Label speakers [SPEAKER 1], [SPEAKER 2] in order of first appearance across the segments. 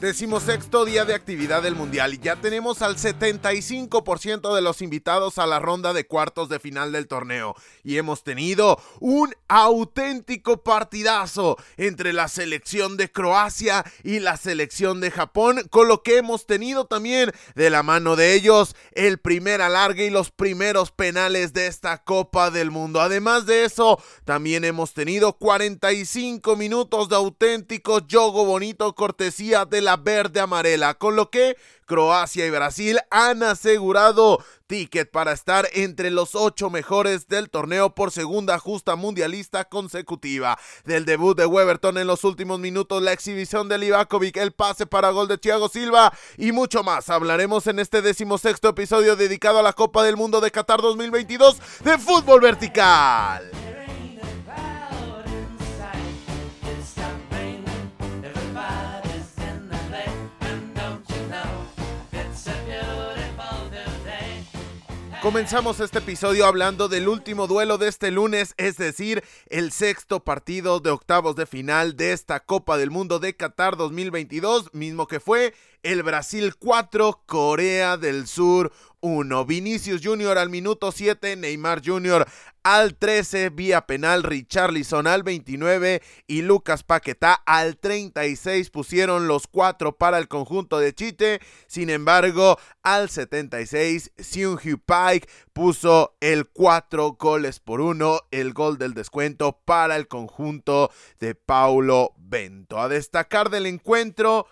[SPEAKER 1] Decimosexto día de actividad del Mundial y ya tenemos al 75% de los invitados a la ronda de cuartos de final del torneo. Y hemos tenido un auténtico partidazo entre la selección de Croacia y la selección de Japón, con lo que hemos tenido también de la mano de ellos el primer alargue y los primeros penales de esta Copa del Mundo. Además de eso, también hemos tenido 45 minutos de auténtico yogo bonito cortesía de la verde amarela, con lo que Croacia y Brasil han asegurado ticket para estar entre los ocho mejores del torneo por segunda justa mundialista consecutiva. Del debut de Weberton en los últimos minutos, la exhibición de Livakovic, el pase para gol de Thiago Silva y mucho más. Hablaremos en este decimosexto episodio dedicado a la Copa del Mundo de Qatar 2022 de fútbol vertical. Comenzamos este episodio hablando del último duelo de este lunes, es decir, el sexto partido de octavos de final de esta Copa del Mundo de Qatar 2022, mismo que fue el Brasil 4, Corea del Sur 1. Vinicius Jr. al minuto 7, Neymar Jr. al 13, vía penal, Richarlison al 29 y Lucas Paquetá al 36 pusieron los 4 para el conjunto de Chite. Sin embargo, al 76, Seung-Hyu Pike puso el 4 goles por 1, el gol del descuento para el conjunto de Paulo Bento. A destacar del encuentro,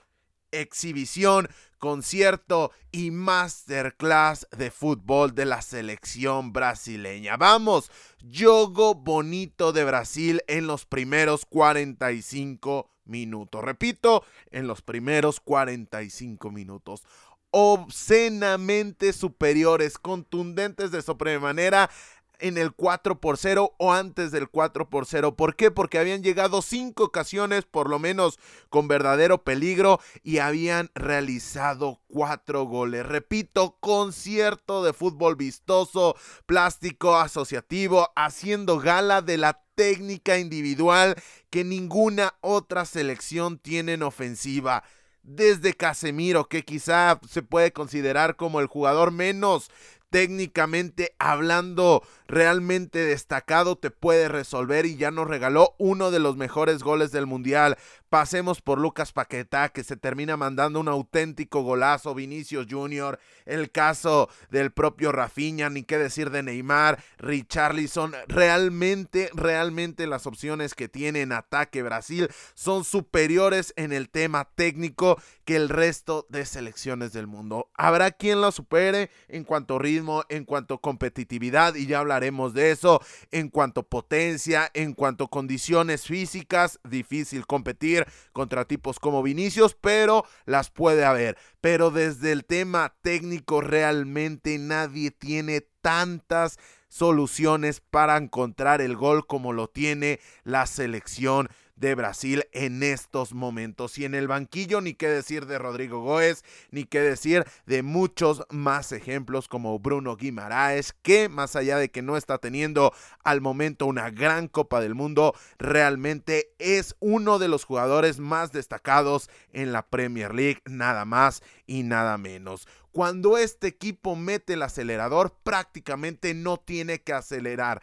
[SPEAKER 1] exhibición, concierto y masterclass de fútbol de la selección brasileña. Vamos, yogo bonito de Brasil en los primeros 45 minutos. Repito, en los primeros 45 minutos obscenamente superiores, contundentes de sobremanera en el 4 por 0 o antes del 4 por 0. ¿Por qué? Porque habían llegado cinco ocasiones, por lo menos con verdadero peligro, y habían realizado cuatro goles. Repito, concierto de fútbol vistoso, plástico, asociativo, haciendo gala de la técnica individual que ninguna otra selección tiene en ofensiva desde Casemiro, que quizá se puede considerar como el jugador menos técnicamente hablando realmente destacado te puede resolver y ya nos regaló uno de los mejores goles del mundial. Pasemos por Lucas Paquetá que se termina mandando un auténtico golazo, Vinicius Jr., el caso del propio Rafinha, ni qué decir de Neymar, Richarlison, realmente, realmente las opciones que tiene en ataque Brasil son superiores en el tema técnico que el resto de selecciones del mundo. Habrá quien lo supere en cuanto a ritmo, en cuanto a competitividad y ya hablaremos de eso, en cuanto potencia, en cuanto condiciones físicas, difícil competir contra tipos como Vinicius, pero las puede haber. Pero desde el tema técnico realmente nadie tiene tantas soluciones para encontrar el gol como lo tiene la selección de Brasil en estos momentos. Y en el banquillo, ni qué decir de Rodrigo Góez, ni qué decir de muchos más ejemplos como Bruno Guimaraes, que más allá de que no está teniendo al momento una gran Copa del Mundo, realmente es uno de los jugadores más destacados en la Premier League, nada más y nada menos cuando este equipo mete el acelerador, prácticamente no tiene que acelerar.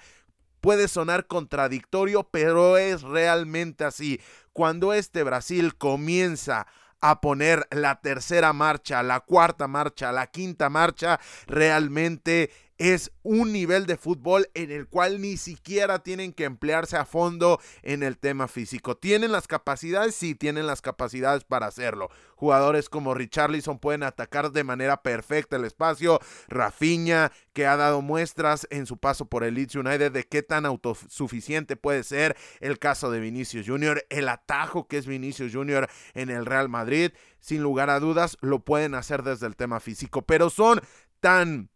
[SPEAKER 1] Puede sonar contradictorio, pero es realmente así. Cuando este Brasil comienza a poner la tercera marcha, la cuarta marcha, la quinta marcha, realmente es un nivel de fútbol en el cual ni siquiera tienen que emplearse a fondo en el tema físico. ¿Tienen las capacidades? Sí, tienen las capacidades para hacerlo. Jugadores como Richarlison pueden atacar de manera perfecta el espacio. Rafinha, que ha dado muestras en su paso por el Leeds United de qué tan autosuficiente puede ser. El caso de Vinicius Jr., el atajo que es Vinicius Jr. en el Real Madrid. Sin lugar a dudas, lo pueden hacer desde el tema físico, pero son tan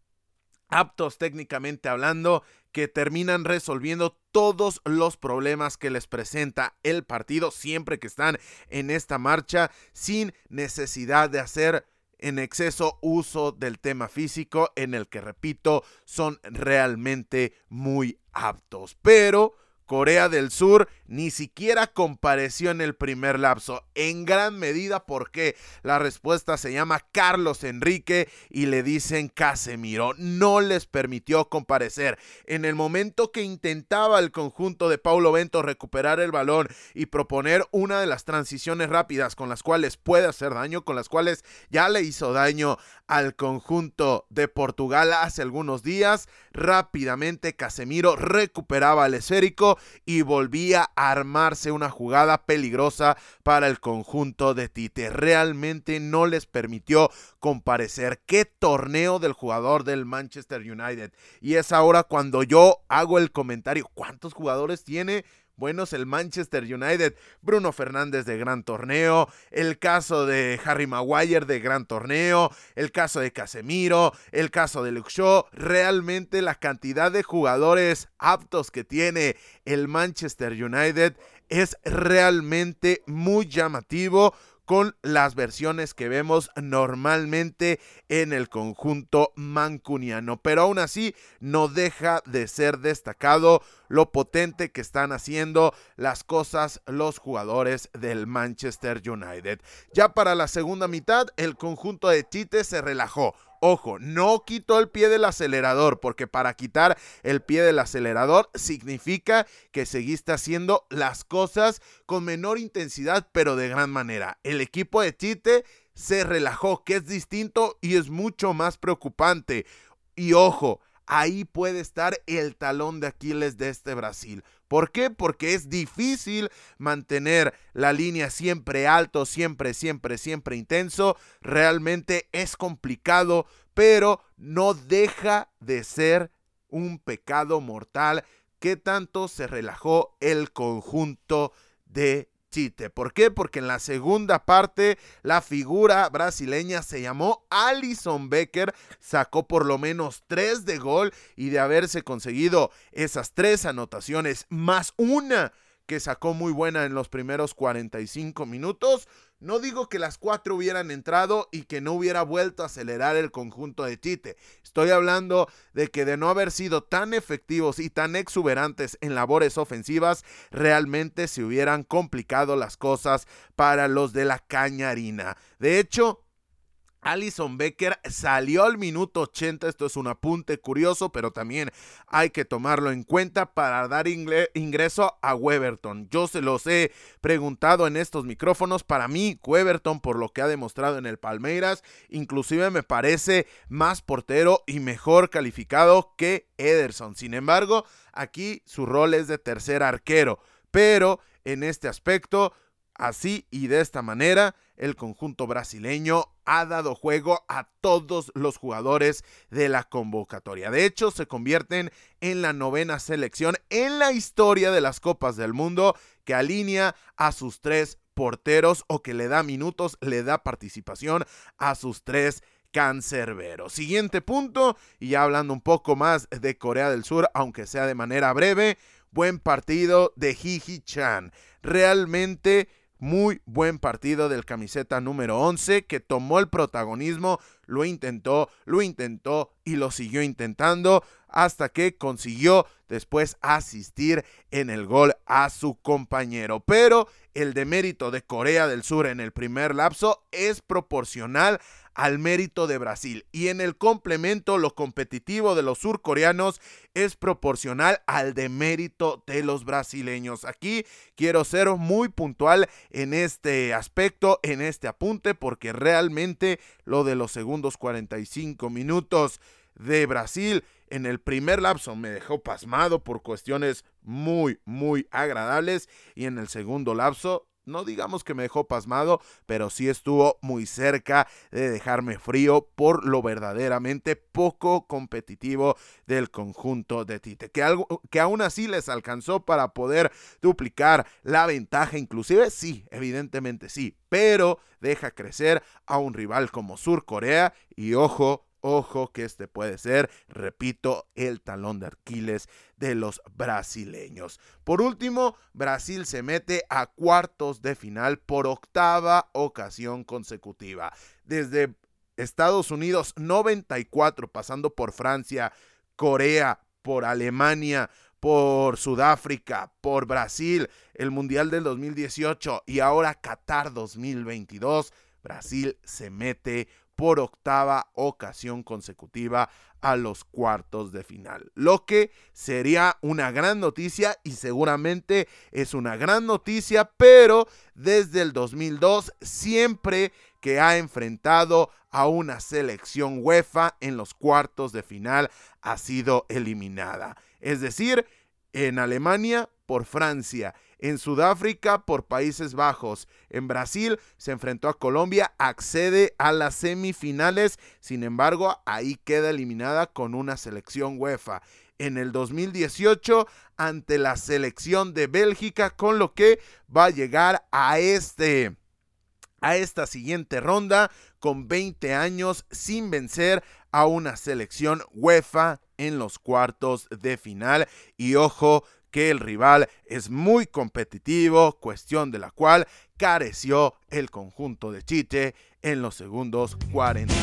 [SPEAKER 1] aptos técnicamente hablando, que terminan resolviendo todos los problemas que les presenta el partido siempre que están en esta marcha sin necesidad de hacer en exceso uso del tema físico en el que repito son realmente muy aptos. Pero Corea del Sur ni siquiera compareció en el primer lapso, en gran medida porque la respuesta se llama Carlos Enrique y le dicen Casemiro. No les permitió comparecer. En el momento que intentaba el conjunto de Paulo Bento recuperar el balón y proponer una de las transiciones rápidas con las cuales puede hacer daño, con las cuales ya le hizo daño al conjunto de Portugal hace algunos días, rápidamente Casemiro recuperaba el esférico y volvía a armarse una jugada peligrosa para el conjunto de Tite. Realmente no les permitió comparecer. Qué torneo del jugador del Manchester United. Y es ahora cuando yo hago el comentario, ¿cuántos jugadores tiene? Buenos el Manchester United, Bruno Fernández de gran torneo, el caso de Harry Maguire de gran torneo, el caso de Casemiro, el caso de Luke Shaw, realmente la cantidad de jugadores aptos que tiene el Manchester United es realmente muy llamativo con las versiones que vemos normalmente en el conjunto mancuniano. Pero aún así no deja de ser destacado lo potente que están haciendo las cosas los jugadores del Manchester United. Ya para la segunda mitad el conjunto de Tite se relajó Ojo, no quitó el pie del acelerador, porque para quitar el pie del acelerador significa que seguiste haciendo las cosas con menor intensidad, pero de gran manera. El equipo de Chite se relajó, que es distinto y es mucho más preocupante. Y ojo, ahí puede estar el talón de Aquiles de este Brasil. ¿Por qué? Porque es difícil mantener la línea siempre alto, siempre, siempre, siempre intenso. Realmente es complicado, pero no deja de ser un pecado mortal que tanto se relajó el conjunto de Chite. ¿Por qué? Porque en la segunda parte la figura brasileña se llamó Alison Becker, sacó por lo menos tres de gol y de haberse conseguido esas tres anotaciones más una que sacó muy buena en los primeros 45 minutos. No digo que las cuatro hubieran entrado y que no hubiera vuelto a acelerar el conjunto de Tite. Estoy hablando de que de no haber sido tan efectivos y tan exuberantes en labores ofensivas, realmente se hubieran complicado las cosas para los de la cañarina. De hecho, Alison Becker salió al minuto 80, esto es un apunte curioso, pero también hay que tomarlo en cuenta para dar ingreso a Weberton. Yo se los he preguntado en estos micrófonos, para mí Weberton por lo que ha demostrado en el Palmeiras, inclusive me parece más portero y mejor calificado que Ederson. Sin embargo, aquí su rol es de tercer arquero, pero en este aspecto, así y de esta manera, el conjunto brasileño ha dado juego a todos los jugadores de la convocatoria. De hecho, se convierten en la novena selección en la historia de las Copas del Mundo que alinea a sus tres porteros o que le da minutos, le da participación a sus tres cancerberos. Siguiente punto, y ya hablando un poco más de Corea del Sur, aunque sea de manera breve, buen partido de Hiji Chan. Realmente muy buen partido del camiseta número 11 que tomó el protagonismo, lo intentó, lo intentó y lo siguió intentando hasta que consiguió después asistir en el gol a su compañero. Pero el demérito de Corea del Sur en el primer lapso es proporcional al mérito de Brasil y en el complemento lo competitivo de los surcoreanos es proporcional al demérito de los brasileños. Aquí quiero ser muy puntual en este aspecto, en este apunte, porque realmente lo de los segundos 45 minutos de Brasil en el primer lapso me dejó pasmado por cuestiones muy, muy agradables y en el segundo lapso no digamos que me dejó pasmado, pero sí estuvo muy cerca de dejarme frío por lo verdaderamente poco competitivo del conjunto de Tite, que, algo, que aún así les alcanzó para poder duplicar la ventaja, inclusive sí, evidentemente sí, pero deja crecer a un rival como Sur Corea y ojo, Ojo que este puede ser, repito, el talón de Aquiles de los brasileños. Por último, Brasil se mete a cuartos de final por octava ocasión consecutiva. Desde Estados Unidos 94, pasando por Francia, Corea, por Alemania, por Sudáfrica, por Brasil, el Mundial del 2018 y ahora Qatar 2022, Brasil se mete por octava ocasión consecutiva a los cuartos de final. Lo que sería una gran noticia y seguramente es una gran noticia, pero desde el 2002 siempre que ha enfrentado a una selección UEFA en los cuartos de final ha sido eliminada. Es decir, en Alemania por Francia, en Sudáfrica por Países Bajos, en Brasil se enfrentó a Colombia, accede a las semifinales, sin embargo ahí queda eliminada con una selección UEFA. En el 2018 ante la selección de Bélgica, con lo que va a llegar a este a esta siguiente ronda con 20 años sin vencer a una selección UEFA en los cuartos de final. Y ojo que el rival es muy competitivo, cuestión de la cual careció el conjunto de Chiche en los segundos 40.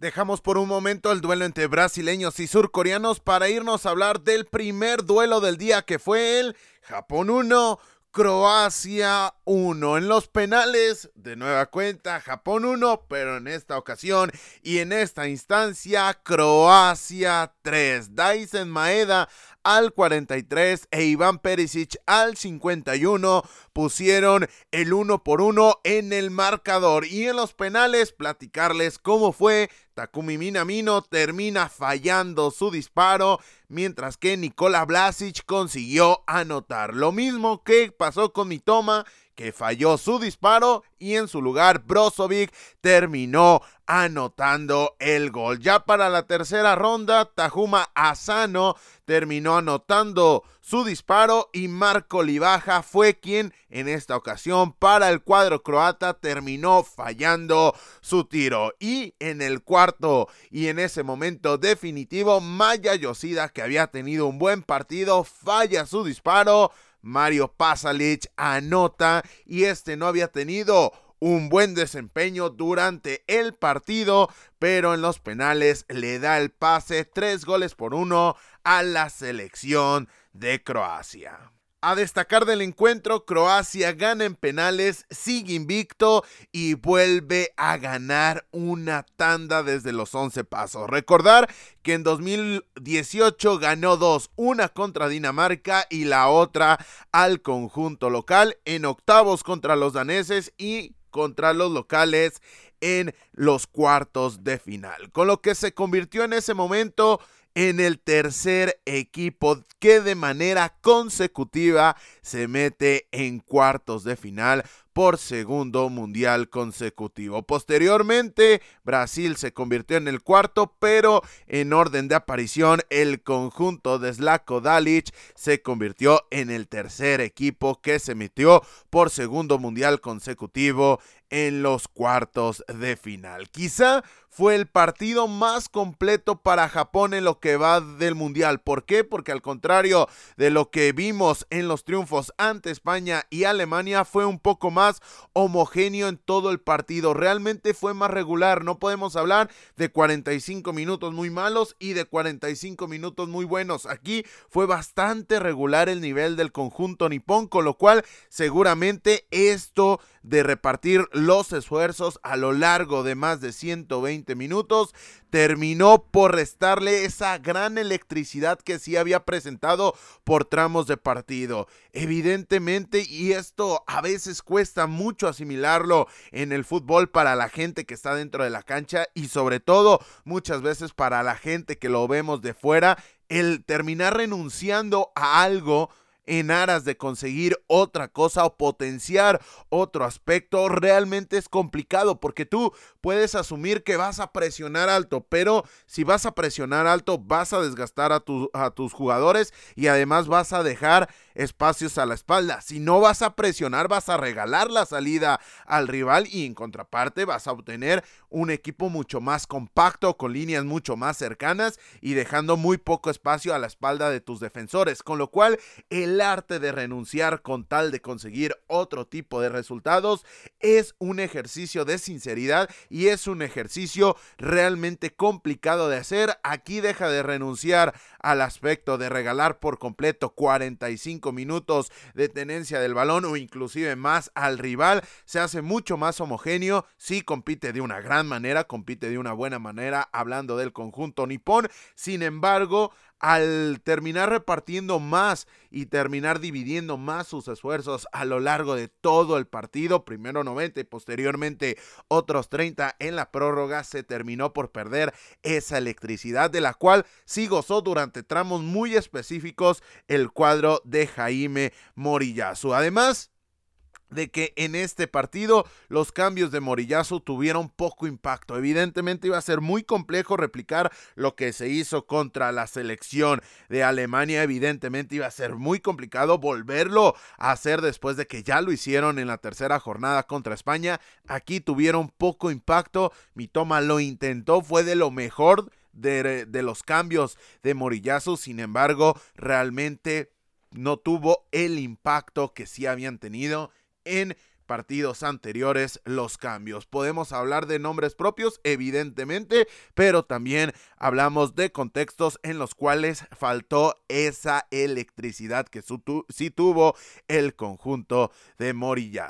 [SPEAKER 1] Dejamos por un momento el duelo entre brasileños y surcoreanos para irnos a hablar del primer duelo del día que fue el Japón 1, Croacia 1. En los penales, de nueva cuenta, Japón 1, pero en esta ocasión y en esta instancia, Croacia 3. Dyson Maeda al 43 e Iván Perisic al 51 pusieron el uno por uno en el marcador. Y en los penales, platicarles cómo fue. Takumi Minamino termina fallando su disparo, mientras que Nikola Blasic consiguió anotar. Lo mismo que pasó con Mitoma, que falló su disparo y en su lugar Brozovic terminó anotando el gol. Ya para la tercera ronda, Tajuma Asano terminó anotando su disparo y Marco Libaja fue quien en esta ocasión para el cuadro croata terminó fallando su tiro. Y en el cuarto y en ese momento definitivo, Maya Yoshida que había tenido un buen partido falla su disparo. Mario Pasalic anota y este no había tenido un buen desempeño durante el partido, pero en los penales le da el pase tres goles por uno a la selección de Croacia. A destacar del encuentro, Croacia gana en penales, sigue invicto y vuelve a ganar una tanda desde los 11 pasos. Recordar que en 2018 ganó dos, una contra Dinamarca y la otra al conjunto local, en octavos contra los daneses y contra los locales en los cuartos de final, con lo que se convirtió en ese momento en el tercer equipo que de manera consecutiva se mete en cuartos de final por segundo mundial consecutivo. Posteriormente, Brasil se convirtió en el cuarto, pero en orden de aparición, el conjunto de Zlatko Dalic se convirtió en el tercer equipo que se metió por segundo mundial consecutivo en los cuartos de final. Quizá fue el partido más completo para Japón en lo que va del Mundial. ¿Por qué? Porque al contrario de lo que vimos en los triunfos ante España y Alemania, fue un poco más homogéneo en todo el partido. Realmente fue más regular. No podemos hablar de 45 minutos muy malos y de 45 minutos muy buenos. Aquí fue bastante regular el nivel del conjunto nipón, con lo cual seguramente esto de repartir los esfuerzos a lo largo de más de 120 minutos, terminó por restarle esa gran electricidad que sí había presentado por tramos de partido. Evidentemente, y esto a veces cuesta mucho asimilarlo en el fútbol para la gente que está dentro de la cancha y sobre todo muchas veces para la gente que lo vemos de fuera, el terminar renunciando a algo en aras de conseguir otra cosa o potenciar otro aspecto, realmente es complicado porque tú puedes asumir que vas a presionar alto, pero si vas a presionar alto vas a desgastar a, a tus jugadores y además vas a dejar espacios a la espalda. Si no vas a presionar, vas a regalar la salida al rival y en contraparte vas a obtener un equipo mucho más compacto, con líneas mucho más cercanas y dejando muy poco espacio a la espalda de tus defensores. Con lo cual, el arte de renunciar con tal de conseguir otro tipo de resultados es un ejercicio de sinceridad y es un ejercicio realmente complicado de hacer. Aquí deja de renunciar al aspecto de regalar por completo 45 minutos de tenencia del balón o inclusive más al rival. Se hace mucho más homogéneo, sí compite de una gran manera, compite de una buena manera hablando del conjunto nipón. Sin embargo, al terminar repartiendo más y terminar dividiendo más sus esfuerzos a lo largo de todo el partido, primero 90 y posteriormente otros 30 en la prórroga, se terminó por perder esa electricidad de la cual sí gozó durante tramos muy específicos el cuadro de Jaime Morillazo. Además, de que en este partido los cambios de Morillazo tuvieron poco impacto. Evidentemente iba a ser muy complejo replicar lo que se hizo contra la selección de Alemania. Evidentemente iba a ser muy complicado volverlo a hacer después de que ya lo hicieron en la tercera jornada contra España. Aquí tuvieron poco impacto. Mi toma lo intentó, fue de lo mejor de, los cambios de Morillazo. Sin embargo, realmente no tuvo el impacto que sí habían tenido en partidos anteriores los cambios. Podemos hablar de nombres propios, evidentemente, pero también hablamos de contextos en los cuales faltó esa electricidad que sí tuvo el conjunto de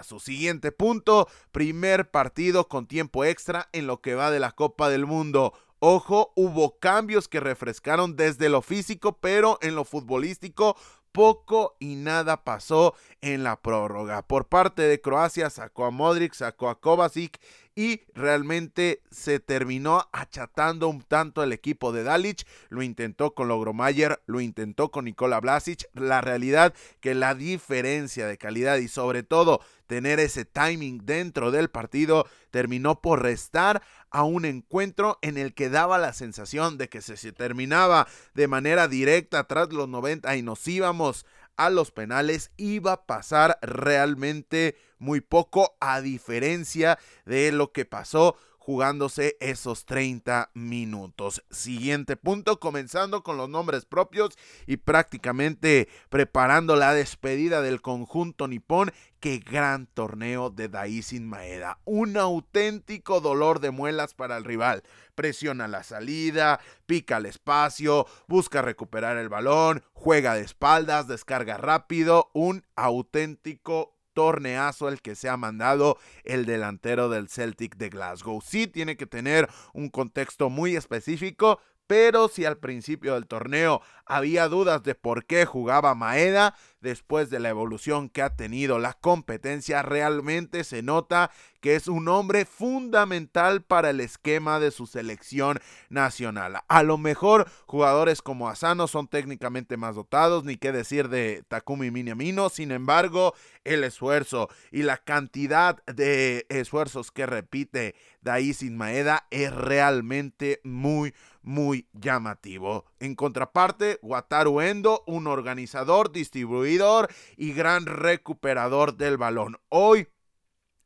[SPEAKER 1] Su Siguiente punto, primer partido con tiempo extra en lo que va de la Copa del Mundo. Ojo, hubo cambios que refrescaron desde lo físico, pero en lo futbolístico poco y nada pasó en la prórroga. Por parte de Croacia sacó a Modric, sacó a Kovacic y realmente se terminó achatando un tanto el equipo de Dalic. Lo intentó con Logromayer, lo intentó con Nikola Blasic. La realidad que la diferencia de calidad y sobre todo tener ese timing dentro del partido terminó por restar a un encuentro en el que daba la sensación de que se, se terminaba de manera directa tras los 90 y nos íbamos a los penales iba a pasar realmente muy poco a diferencia de lo que pasó jugándose esos 30 minutos. Siguiente punto, comenzando con los nombres propios y prácticamente preparando la despedida del conjunto nipón. Qué gran torneo de Daisin Maeda. Un auténtico dolor de muelas para el rival. Presiona la salida, pica el espacio, busca recuperar el balón, juega de espaldas, descarga rápido. Un auténtico torneazo el que se ha mandado el delantero del Celtic de Glasgow. Sí tiene que tener un contexto muy específico, pero si al principio del torneo había dudas de por qué jugaba Maeda, después de la evolución que ha tenido la competencia, realmente se nota que es un hombre fundamental para el esquema de su selección nacional. A lo mejor jugadores como Asano son técnicamente más dotados, ni qué decir de Takumi Minamino, sin embargo, el esfuerzo y la cantidad de esfuerzos que repite Daisin Maeda es realmente muy muy llamativo. En contraparte, Wataru Endo, un organizador, y gran recuperador del balón. Hoy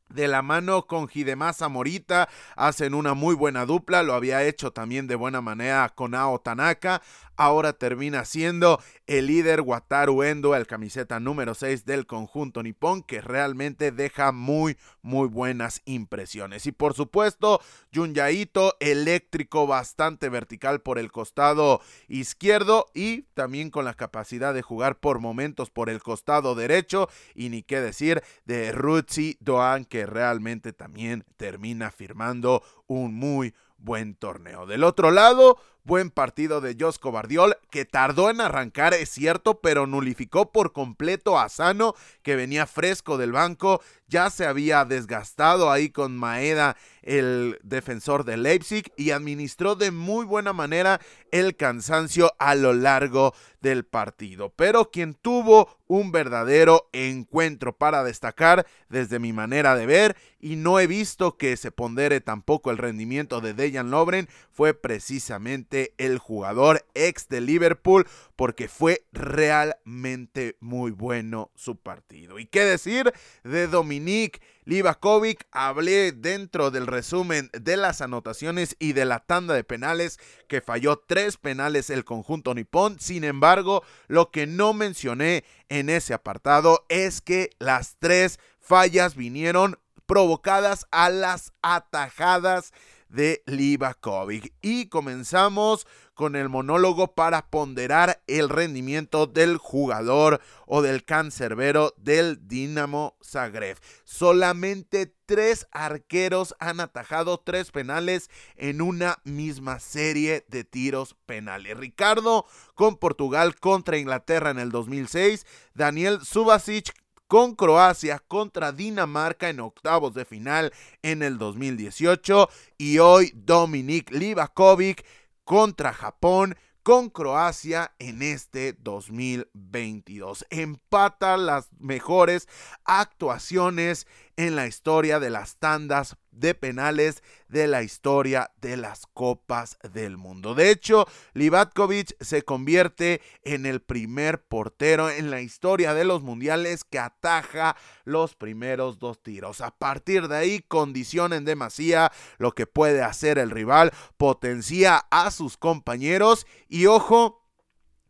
[SPEAKER 1] de la mano con Hidemasa Morita hacen una muy buena dupla, lo había hecho también de buena manera con Ao Tanaka, ahora termina siendo el líder Wataru Endo, el camiseta número 6 del conjunto nipón, que realmente deja muy, muy buenas impresiones. Y por supuesto, Junyaito, eléctrico, bastante vertical por el costado izquierdo y también con la capacidad de jugar por momentos por el costado derecho. Y ni qué decir de Rutsi Doan, que realmente también termina firmando un muy buen torneo. Del otro lado, buen partido de Josco Bardiol, que tardó en arrancar, es cierto, pero nulificó por completo a Sano, que venía fresco del banco, ya se había desgastado ahí con Maeda, el defensor de Leipzig, y administró de muy buena manera el cansancio a lo largo del partido. Pero quien tuvo un verdadero encuentro para destacar desde mi manera de ver y no he visto que se pondere tampoco el rendimiento de Dejan Lobren fue precisamente el jugador ex de Liverpool porque fue realmente muy bueno su partido. ¿Y qué decir de Dominique Livakovic? Hablé dentro del resumen de las anotaciones y de la tanda de penales que falló tres penales el conjunto nipón. Sin embargo, lo que no mencioné en ese apartado es que las tres fallas vinieron provocadas a las atajadas de Livakovic. Y comenzamos con el monólogo para ponderar el rendimiento del jugador o del cancerbero del Dinamo Zagreb. Solamente tres arqueros han atajado tres penales en una misma serie de tiros penales. Ricardo con Portugal contra Inglaterra en el 2006, Daniel Subasic con Croacia contra Dinamarca en octavos de final en el 2018 y hoy Dominik Livakovic contra Japón con Croacia en este 2022. Empata las mejores actuaciones en la historia de las tandas de penales de la historia de las copas del mundo. De hecho, Livatkovic se convierte en el primer portero en la historia de los mundiales que ataja los primeros dos tiros. A partir de ahí, condiciona en demasía lo que puede hacer el rival, potencia a sus compañeros y ojo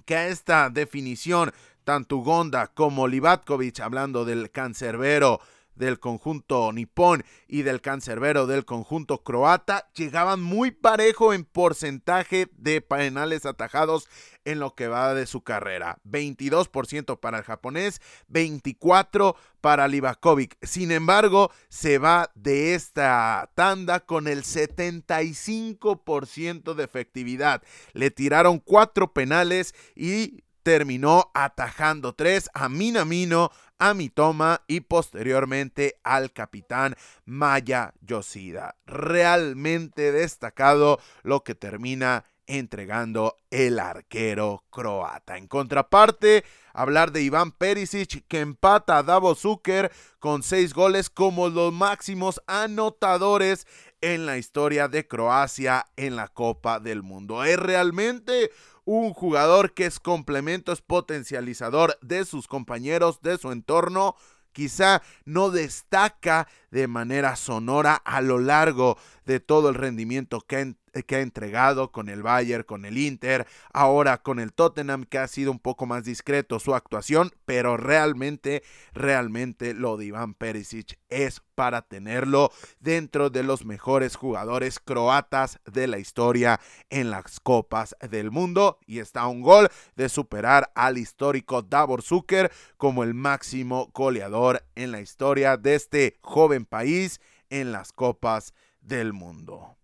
[SPEAKER 1] que a esta definición tanto Gonda como Livatkovic, hablando del cancerbero del conjunto nipón y del cancerbero del conjunto croata llegaban muy parejo en porcentaje de penales atajados en lo que va de su carrera. 22% para el japonés, 24% para Livakovic. Sin embargo, se va de esta tanda con el 75% de efectividad. Le tiraron cuatro penales y terminó atajando tres a Minamino, a Mitoma y posteriormente al capitán Maya Yoshida. Realmente destacado lo que termina entregando el arquero croata. En contraparte, hablar de Iván Perisic que empata a Davo Zucker con seis goles como los máximos anotadores en la historia de Croacia en la Copa del Mundo. Es realmente un jugador que es complemento, es potencializador de sus compañeros, de su entorno, quizá no destaca de manera sonora a lo largo de todo el rendimiento que que ha entregado con el Bayern, con el Inter, ahora con el Tottenham que ha sido un poco más discreto su actuación, pero realmente, realmente lo de Iván Perisic es para tenerlo dentro de los mejores jugadores croatas de la historia en las copas del mundo y está un gol de superar al histórico Davor Zucker como el máximo goleador en la historia de este joven país en las copas del mundo.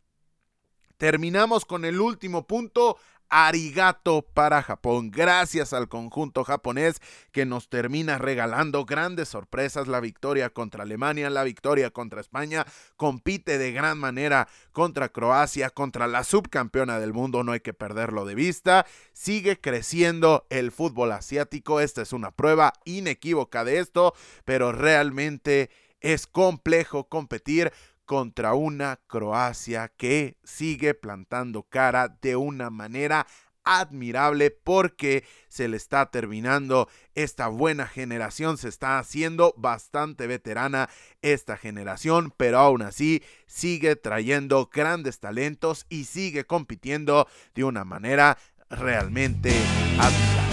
[SPEAKER 1] Terminamos con el último punto. Arigato para Japón. Gracias al conjunto japonés que nos termina regalando grandes sorpresas. La victoria contra Alemania, la victoria contra España. Compite de gran manera contra Croacia, contra la subcampeona del mundo. No hay que perderlo de vista. Sigue creciendo el fútbol asiático. Esta es una prueba inequívoca de esto, pero realmente es complejo competir contra una Croacia que sigue plantando cara de una manera admirable porque se le está terminando. Esta buena generación, se está haciendo bastante veterana esta generación, pero aún así sigue trayendo grandes talentos y sigue compitiendo de una manera realmente admirable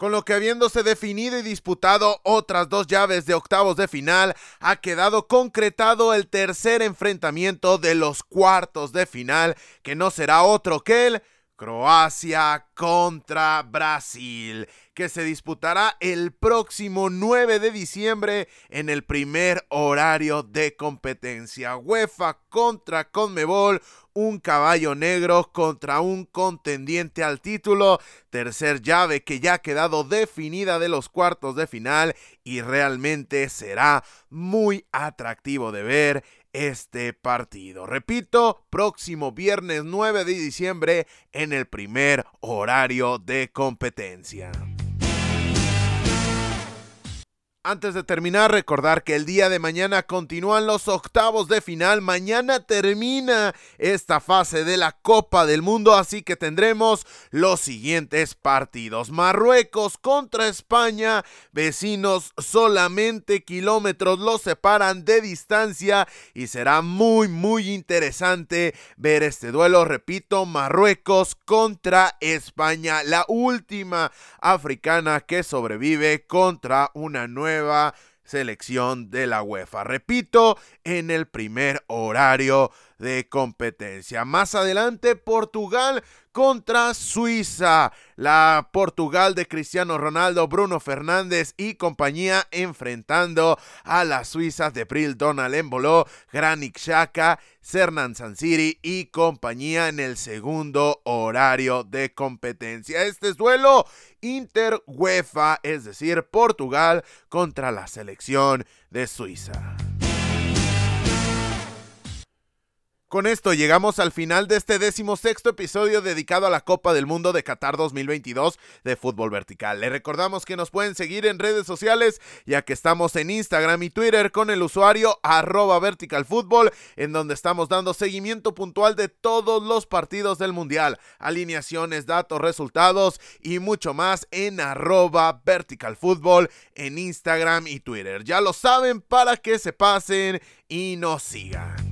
[SPEAKER 1] con lo que habiéndose definido y disputado otras dos llaves de octavos de final, ha quedado concretado el tercer enfrentamiento de los cuartos de final, que no será otro que el Croacia contra Brasil, que se disputará el próximo 9 de diciembre en el primer horario de competencia. UEFA contra Conmebol, un caballo negro contra un contendiente al título, tercer llave que ya ha quedado definida de los cuartos de final y realmente será muy atractivo de ver este partido. Repito, próximo viernes 9 de diciembre en el primer horario de competencia. Antes de terminar, recordar que el día de mañana continúan los octavos de final. Mañana termina esta fase de la Copa del Mundo, así que tendremos los siguientes partidos. Marruecos contra España, vecinos solamente kilómetros los separan de distancia y será muy muy interesante ver este duelo. Repito, Marruecos contra España, la última africana que sobrevive contra una nueva selección de la UEFA. Repito, en el primer horario de competencia. Más adelante, Portugal contra Suiza. La Portugal de Cristiano Ronaldo, Bruno Fernández y compañía enfrentando a las Suizas de Bril Donald Embolo, Granit Xhaka, Cernan Sansiri y compañía en el segundo horario de competencia. Este es duelo Inter UEFA, es decir, Portugal contra la selección de Suiza. Con esto llegamos al final de este decimosexto episodio dedicado a la Copa del Mundo de Qatar 2022 de fútbol vertical. Le recordamos que nos pueden seguir en redes sociales ya que estamos en Instagram y Twitter con el usuario arroba verticalfútbol en donde estamos dando seguimiento puntual de todos los partidos del Mundial, alineaciones, datos, resultados y mucho más en arroba verticalfútbol en Instagram y Twitter. Ya lo saben para que se pasen y nos sigan.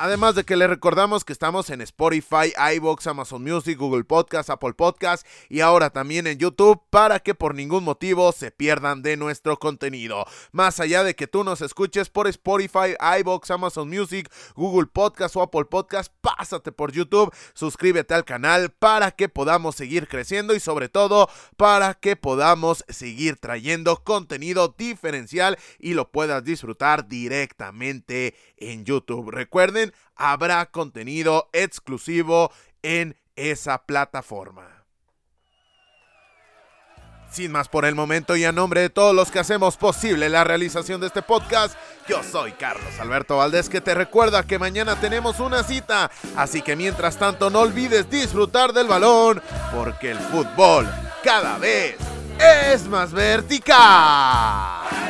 [SPEAKER 1] Además de que les recordamos que estamos en Spotify, iBox, Amazon Music, Google Podcast, Apple Podcast y ahora también en YouTube para que por ningún motivo se pierdan de nuestro contenido. Más allá de que tú nos escuches por Spotify, iBox, Amazon Music, Google Podcast o Apple Podcast, pásate por YouTube, suscríbete al canal para que podamos seguir creciendo y sobre todo para que podamos seguir trayendo contenido diferencial y lo puedas disfrutar directamente en YouTube. Habrá contenido exclusivo en esa plataforma. Sin más por el momento y a nombre de todos los que hacemos posible la realización de este podcast, yo soy Carlos Alberto Valdés que te recuerda que mañana tenemos una cita, así que mientras tanto no olvides disfrutar del balón, porque el fútbol cada vez es más vertical.